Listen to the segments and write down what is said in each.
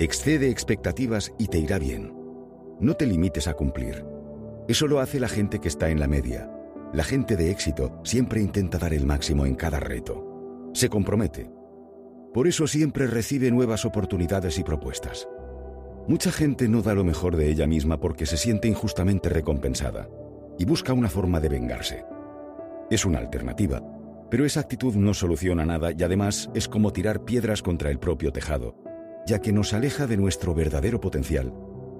Excede expectativas y te irá bien. No te limites a cumplir. Eso lo hace la gente que está en la media. La gente de éxito siempre intenta dar el máximo en cada reto. Se compromete. Por eso siempre recibe nuevas oportunidades y propuestas. Mucha gente no da lo mejor de ella misma porque se siente injustamente recompensada y busca una forma de vengarse. Es una alternativa, pero esa actitud no soluciona nada y además es como tirar piedras contra el propio tejado, ya que nos aleja de nuestro verdadero potencial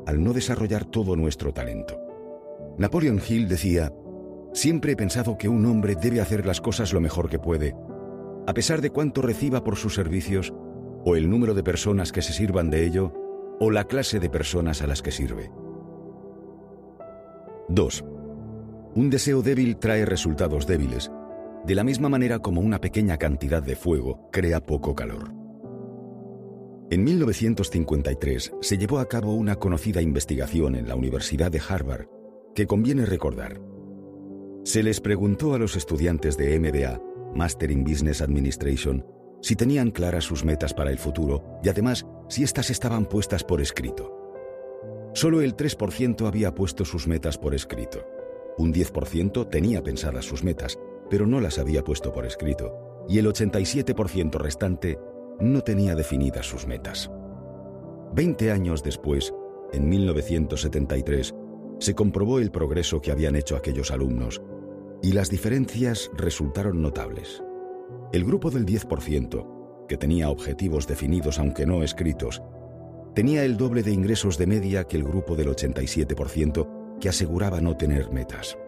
al no desarrollar todo nuestro talento. Napoleon Hill decía, Siempre he pensado que un hombre debe hacer las cosas lo mejor que puede, a pesar de cuánto reciba por sus servicios, o el número de personas que se sirvan de ello, o la clase de personas a las que sirve. 2. Un deseo débil trae resultados débiles, de la misma manera como una pequeña cantidad de fuego crea poco calor. En 1953 se llevó a cabo una conocida investigación en la Universidad de Harvard que conviene recordar. Se les preguntó a los estudiantes de MBA, Master in Business Administration, si tenían claras sus metas para el futuro y además si éstas estaban puestas por escrito. Solo el 3% había puesto sus metas por escrito. Un 10% tenía pensadas sus metas, pero no las había puesto por escrito, y el 87% restante no tenía definidas sus metas. Veinte años después, en 1973, se comprobó el progreso que habían hecho aquellos alumnos y las diferencias resultaron notables. El grupo del 10%, que tenía objetivos definidos aunque no escritos, tenía el doble de ingresos de media que el grupo del 87% que aseguraba no tener metas.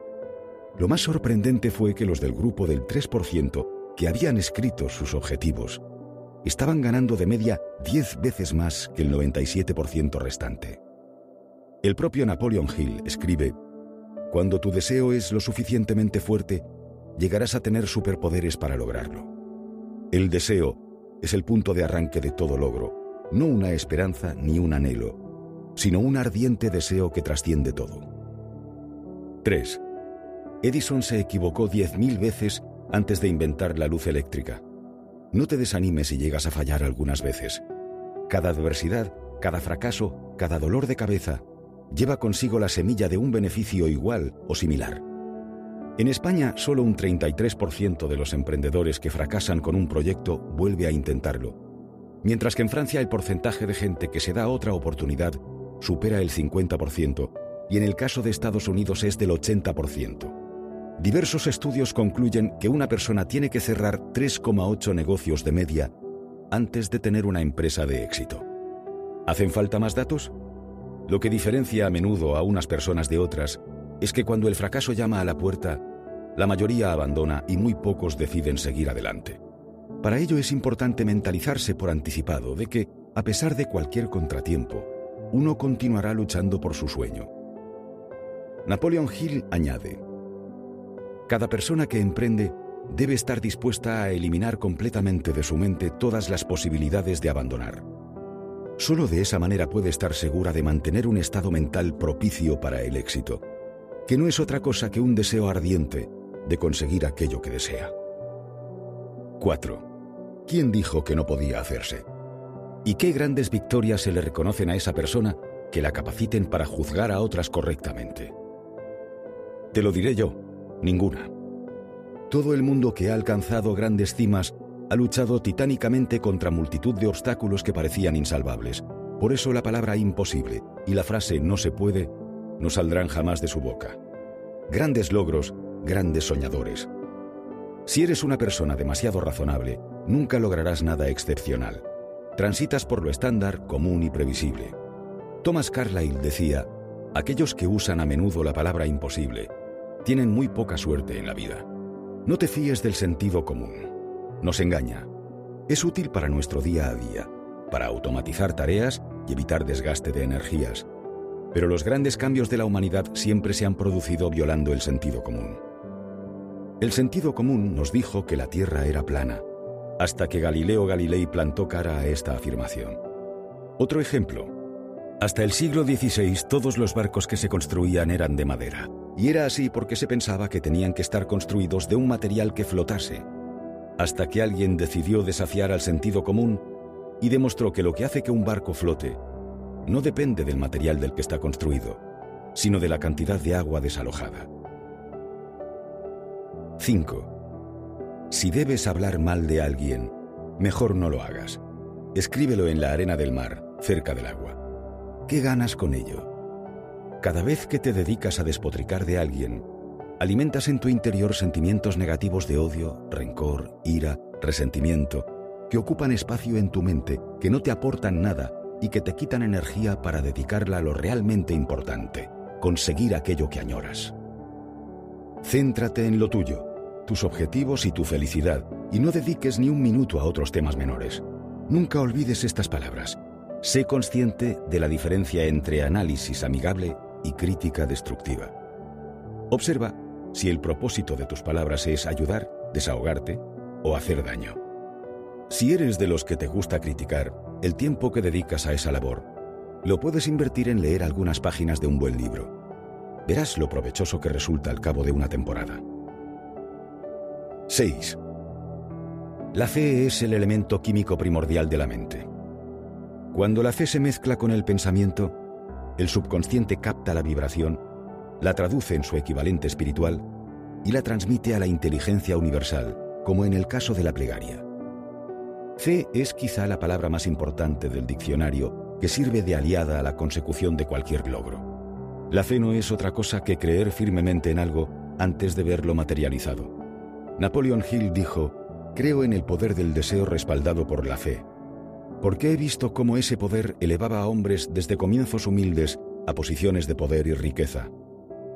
Lo más sorprendente fue que los del grupo del 3%, que habían escrito sus objetivos, estaban ganando de media 10 veces más que el 97% restante. El propio Napoleon Hill escribe, Cuando tu deseo es lo suficientemente fuerte, llegarás a tener superpoderes para lograrlo. El deseo es el punto de arranque de todo logro, no una esperanza ni un anhelo, sino un ardiente deseo que trasciende todo. 3. Edison se equivocó 10.000 veces antes de inventar la luz eléctrica. No te desanimes si llegas a fallar algunas veces. Cada adversidad, cada fracaso, cada dolor de cabeza, lleva consigo la semilla de un beneficio igual o similar. En España, solo un 33% de los emprendedores que fracasan con un proyecto vuelve a intentarlo, mientras que en Francia el porcentaje de gente que se da otra oportunidad supera el 50% y en el caso de Estados Unidos es del 80%. Diversos estudios concluyen que una persona tiene que cerrar 3,8 negocios de media antes de tener una empresa de éxito. ¿Hacen falta más datos? Lo que diferencia a menudo a unas personas de otras es que cuando el fracaso llama a la puerta, la mayoría abandona y muy pocos deciden seguir adelante. Para ello es importante mentalizarse por anticipado de que, a pesar de cualquier contratiempo, uno continuará luchando por su sueño. Napoleon Hill añade, Cada persona que emprende debe estar dispuesta a eliminar completamente de su mente todas las posibilidades de abandonar. Solo de esa manera puede estar segura de mantener un estado mental propicio para el éxito, que no es otra cosa que un deseo ardiente de conseguir aquello que desea. 4. ¿Quién dijo que no podía hacerse? ¿Y qué grandes victorias se le reconocen a esa persona que la capaciten para juzgar a otras correctamente? Te lo diré yo, ninguna. Todo el mundo que ha alcanzado grandes cimas ha luchado titánicamente contra multitud de obstáculos que parecían insalvables. Por eso la palabra imposible y la frase no se puede no saldrán jamás de su boca. Grandes logros, grandes soñadores. Si eres una persona demasiado razonable, nunca lograrás nada excepcional. Transitas por lo estándar, común y previsible. Thomas Carlyle decía, aquellos que usan a menudo la palabra imposible tienen muy poca suerte en la vida. No te fíes del sentido común nos engaña. Es útil para nuestro día a día, para automatizar tareas y evitar desgaste de energías. Pero los grandes cambios de la humanidad siempre se han producido violando el sentido común. El sentido común nos dijo que la Tierra era plana, hasta que Galileo Galilei plantó cara a esta afirmación. Otro ejemplo. Hasta el siglo XVI todos los barcos que se construían eran de madera, y era así porque se pensaba que tenían que estar construidos de un material que flotase, hasta que alguien decidió desafiar al sentido común y demostró que lo que hace que un barco flote no depende del material del que está construido, sino de la cantidad de agua desalojada. 5. Si debes hablar mal de alguien, mejor no lo hagas. Escríbelo en la arena del mar, cerca del agua. ¿Qué ganas con ello? Cada vez que te dedicas a despotricar de alguien, alimentas en tu interior sentimientos negativos de odio, rencor, ira, resentimiento, que ocupan espacio en tu mente, que no te aportan nada y que te quitan energía para dedicarla a lo realmente importante, conseguir aquello que añoras. Céntrate en lo tuyo, tus objetivos y tu felicidad, y no dediques ni un minuto a otros temas menores. Nunca olvides estas palabras. Sé consciente de la diferencia entre análisis amigable y crítica destructiva. Observa si el propósito de tus palabras es ayudar, desahogarte o hacer daño. Si eres de los que te gusta criticar, el tiempo que dedicas a esa labor lo puedes invertir en leer algunas páginas de un buen libro. Verás lo provechoso que resulta al cabo de una temporada. 6. La fe es el elemento químico primordial de la mente. Cuando la fe se mezcla con el pensamiento, el subconsciente capta la vibración, la traduce en su equivalente espiritual y la transmite a la inteligencia universal, como en el caso de la plegaria. Fe es quizá la palabra más importante del diccionario que sirve de aliada a la consecución de cualquier logro. La fe no es otra cosa que creer firmemente en algo antes de verlo materializado. Napoleon Hill dijo, creo en el poder del deseo respaldado por la fe, porque he visto cómo ese poder elevaba a hombres desde comienzos humildes a posiciones de poder y riqueza.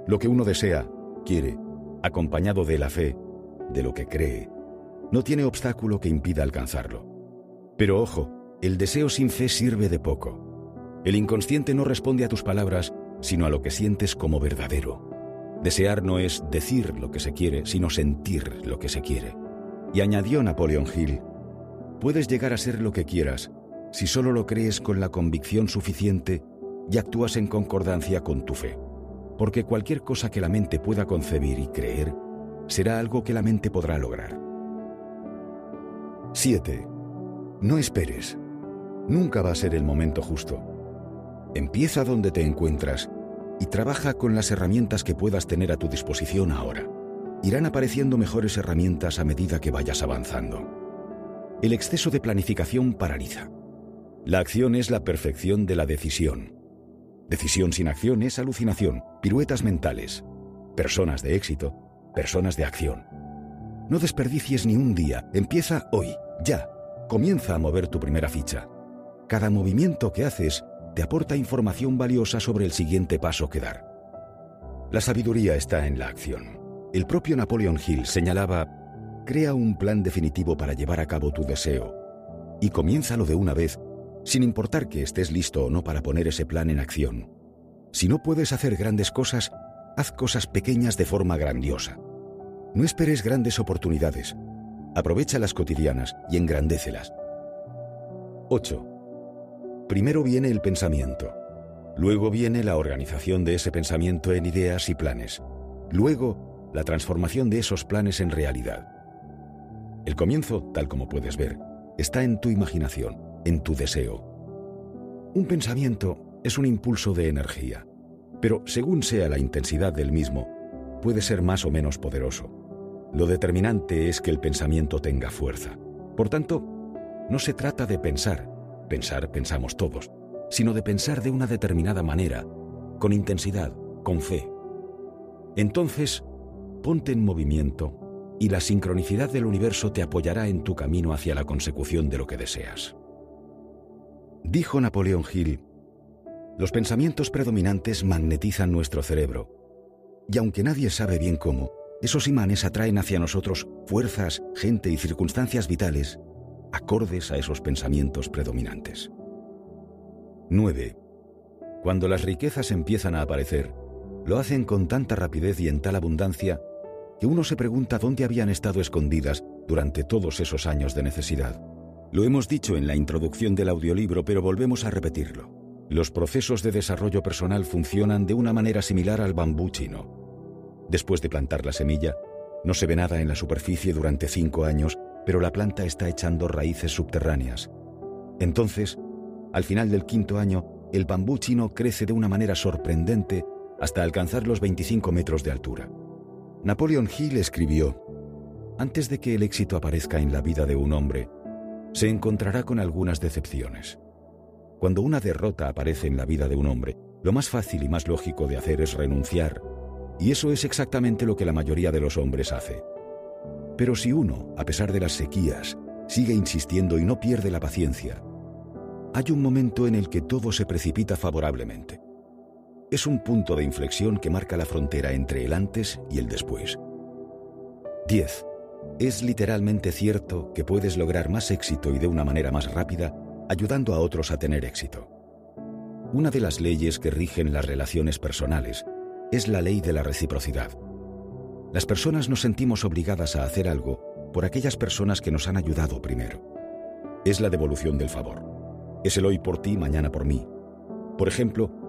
Lo que uno desea, quiere, acompañado de la fe, de lo que cree, no tiene obstáculo que impida alcanzarlo. Pero ojo, el deseo sin fe sirve de poco. El inconsciente no responde a tus palabras, sino a lo que sientes como verdadero. Desear no es decir lo que se quiere, sino sentir lo que se quiere. Y añadió Napoleon Hill, Puedes llegar a ser lo que quieras si solo lo crees con la convicción suficiente y actúas en concordancia con tu fe. Porque cualquier cosa que la mente pueda concebir y creer será algo que la mente podrá lograr. 7. No esperes. Nunca va a ser el momento justo. Empieza donde te encuentras y trabaja con las herramientas que puedas tener a tu disposición ahora. Irán apareciendo mejores herramientas a medida que vayas avanzando. El exceso de planificación paraliza. La acción es la perfección de la decisión. Decisión sin acción es alucinación, piruetas mentales. Personas de éxito, personas de acción. No desperdicies ni un día, empieza hoy, ya. Comienza a mover tu primera ficha. Cada movimiento que haces te aporta información valiosa sobre el siguiente paso que dar. La sabiduría está en la acción. El propio Napoleon Hill señalaba Crea un plan definitivo para llevar a cabo tu deseo y comiénzalo de una vez, sin importar que estés listo o no para poner ese plan en acción. Si no puedes hacer grandes cosas, haz cosas pequeñas de forma grandiosa. No esperes grandes oportunidades. Aprovecha las cotidianas y engrandécelas. 8. Primero viene el pensamiento. Luego viene la organización de ese pensamiento en ideas y planes. Luego, la transformación de esos planes en realidad. El comienzo, tal como puedes ver, está en tu imaginación, en tu deseo. Un pensamiento es un impulso de energía, pero según sea la intensidad del mismo, puede ser más o menos poderoso. Lo determinante es que el pensamiento tenga fuerza. Por tanto, no se trata de pensar, pensar pensamos todos, sino de pensar de una determinada manera, con intensidad, con fe. Entonces, ponte en movimiento y la sincronicidad del universo te apoyará en tu camino hacia la consecución de lo que deseas. Dijo Napoleón Hill, los pensamientos predominantes magnetizan nuestro cerebro, y aunque nadie sabe bien cómo, esos imanes atraen hacia nosotros fuerzas, gente y circunstancias vitales acordes a esos pensamientos predominantes. 9. Cuando las riquezas empiezan a aparecer, lo hacen con tanta rapidez y en tal abundancia uno se pregunta dónde habían estado escondidas durante todos esos años de necesidad. Lo hemos dicho en la introducción del audiolibro, pero volvemos a repetirlo. Los procesos de desarrollo personal funcionan de una manera similar al bambú chino. Después de plantar la semilla, no se ve nada en la superficie durante cinco años, pero la planta está echando raíces subterráneas. Entonces, al final del quinto año, el bambú chino crece de una manera sorprendente hasta alcanzar los 25 metros de altura. Napoleon Hill escribió, Antes de que el éxito aparezca en la vida de un hombre, se encontrará con algunas decepciones. Cuando una derrota aparece en la vida de un hombre, lo más fácil y más lógico de hacer es renunciar, y eso es exactamente lo que la mayoría de los hombres hace. Pero si uno, a pesar de las sequías, sigue insistiendo y no pierde la paciencia, hay un momento en el que todo se precipita favorablemente. Es un punto de inflexión que marca la frontera entre el antes y el después. 10. Es literalmente cierto que puedes lograr más éxito y de una manera más rápida ayudando a otros a tener éxito. Una de las leyes que rigen las relaciones personales es la ley de la reciprocidad. Las personas nos sentimos obligadas a hacer algo por aquellas personas que nos han ayudado primero. Es la devolución del favor. Es el hoy por ti, mañana por mí. Por ejemplo,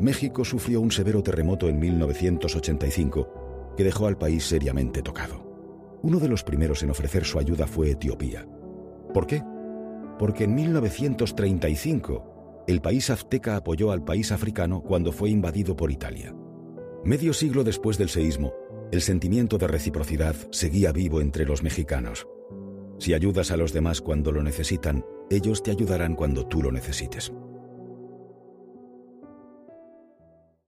México sufrió un severo terremoto en 1985 que dejó al país seriamente tocado. Uno de los primeros en ofrecer su ayuda fue Etiopía. ¿Por qué? Porque en 1935 el país azteca apoyó al país africano cuando fue invadido por Italia. Medio siglo después del seísmo, el sentimiento de reciprocidad seguía vivo entre los mexicanos. Si ayudas a los demás cuando lo necesitan, ellos te ayudarán cuando tú lo necesites.